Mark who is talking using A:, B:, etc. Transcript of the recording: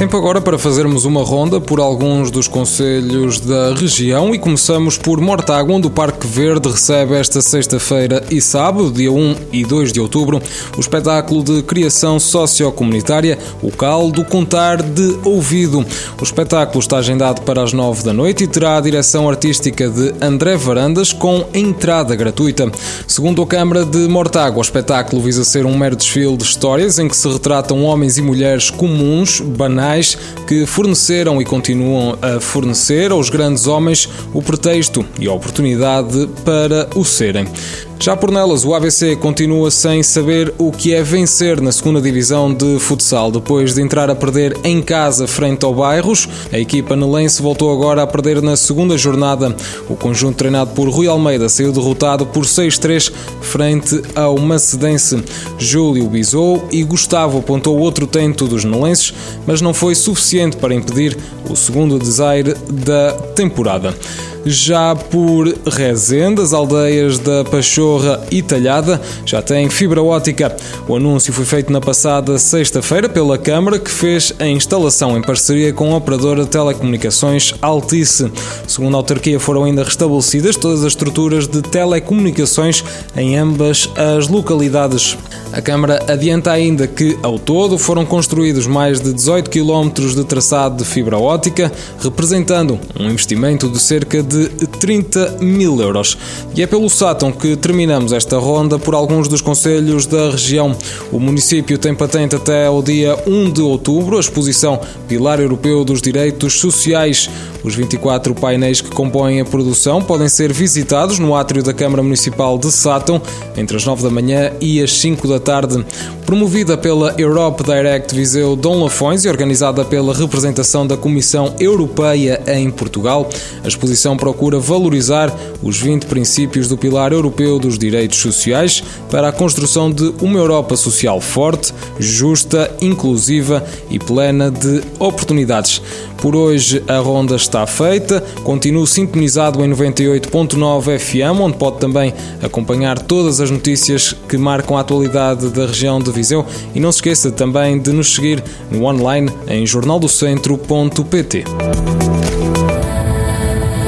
A: Tempo agora para fazermos uma ronda por alguns dos conselhos da região e começamos por Mortágua, onde o Parque Verde recebe esta sexta-feira e sábado, dia 1 e 2 de outubro, o espetáculo de criação sociocomunitária, o Cal do Contar de Ouvido. O espetáculo está agendado para as 9 da noite e terá a direção artística de André Varandas com entrada gratuita. Segundo a Câmara de Mortágua, o espetáculo visa ser um mero desfile de histórias em que se retratam homens e mulheres comuns, banais que forneceram e continuam a fornecer aos grandes homens o pretexto e a oportunidade para o serem. Já por nelas, o ABC continua sem saber o que é vencer na segunda divisão de futsal. Depois de entrar a perder em casa frente ao Bairros, a equipa nelense voltou agora a perder na segunda jornada. O conjunto treinado por Rui Almeida saiu derrotado por 6-3 frente ao Macedense. Júlio bisou e Gustavo apontou outro tento dos nelenses, mas não foi suficiente para impedir o segundo desaire da temporada. Já por Rezende, as aldeias da Pachorra e Talhada já têm fibra ótica. O anúncio foi feito na passada sexta-feira pela Câmara, que fez a instalação em parceria com a operadora de telecomunicações Altice. Segundo a autarquia, foram ainda restabelecidas todas as estruturas de telecomunicações em ambas as localidades. A Câmara adianta ainda que, ao todo, foram construídos mais de 18 km de traçado de fibra ótica, representando um investimento de cerca de 30 mil euros. E é pelo Sátão que terminamos esta ronda por alguns dos conselhos da região. O município tem patente até o dia 1 de outubro a exposição Pilar Europeu dos Direitos Sociais. Os 24 painéis que compõem a produção podem ser visitados no átrio da Câmara Municipal de Sátão entre as 9 da manhã e as 5 da tarde. Promovida pela Europe Direct Viseu Dom Lafões e organizada pela representação da Comissão Europeia em Portugal, a exposição procura valorizar os 20 princípios do Pilar Europeu dos Direitos Sociais para a construção de uma Europa social forte, justa, inclusiva e plena de oportunidades. Por hoje a ronda está feita. Continuo sintonizado em 98.9 FM, onde pode também acompanhar todas as notícias que marcam a atualidade da região de Viseu. E não se esqueça também de nos seguir no online em jornaldocentro.pt.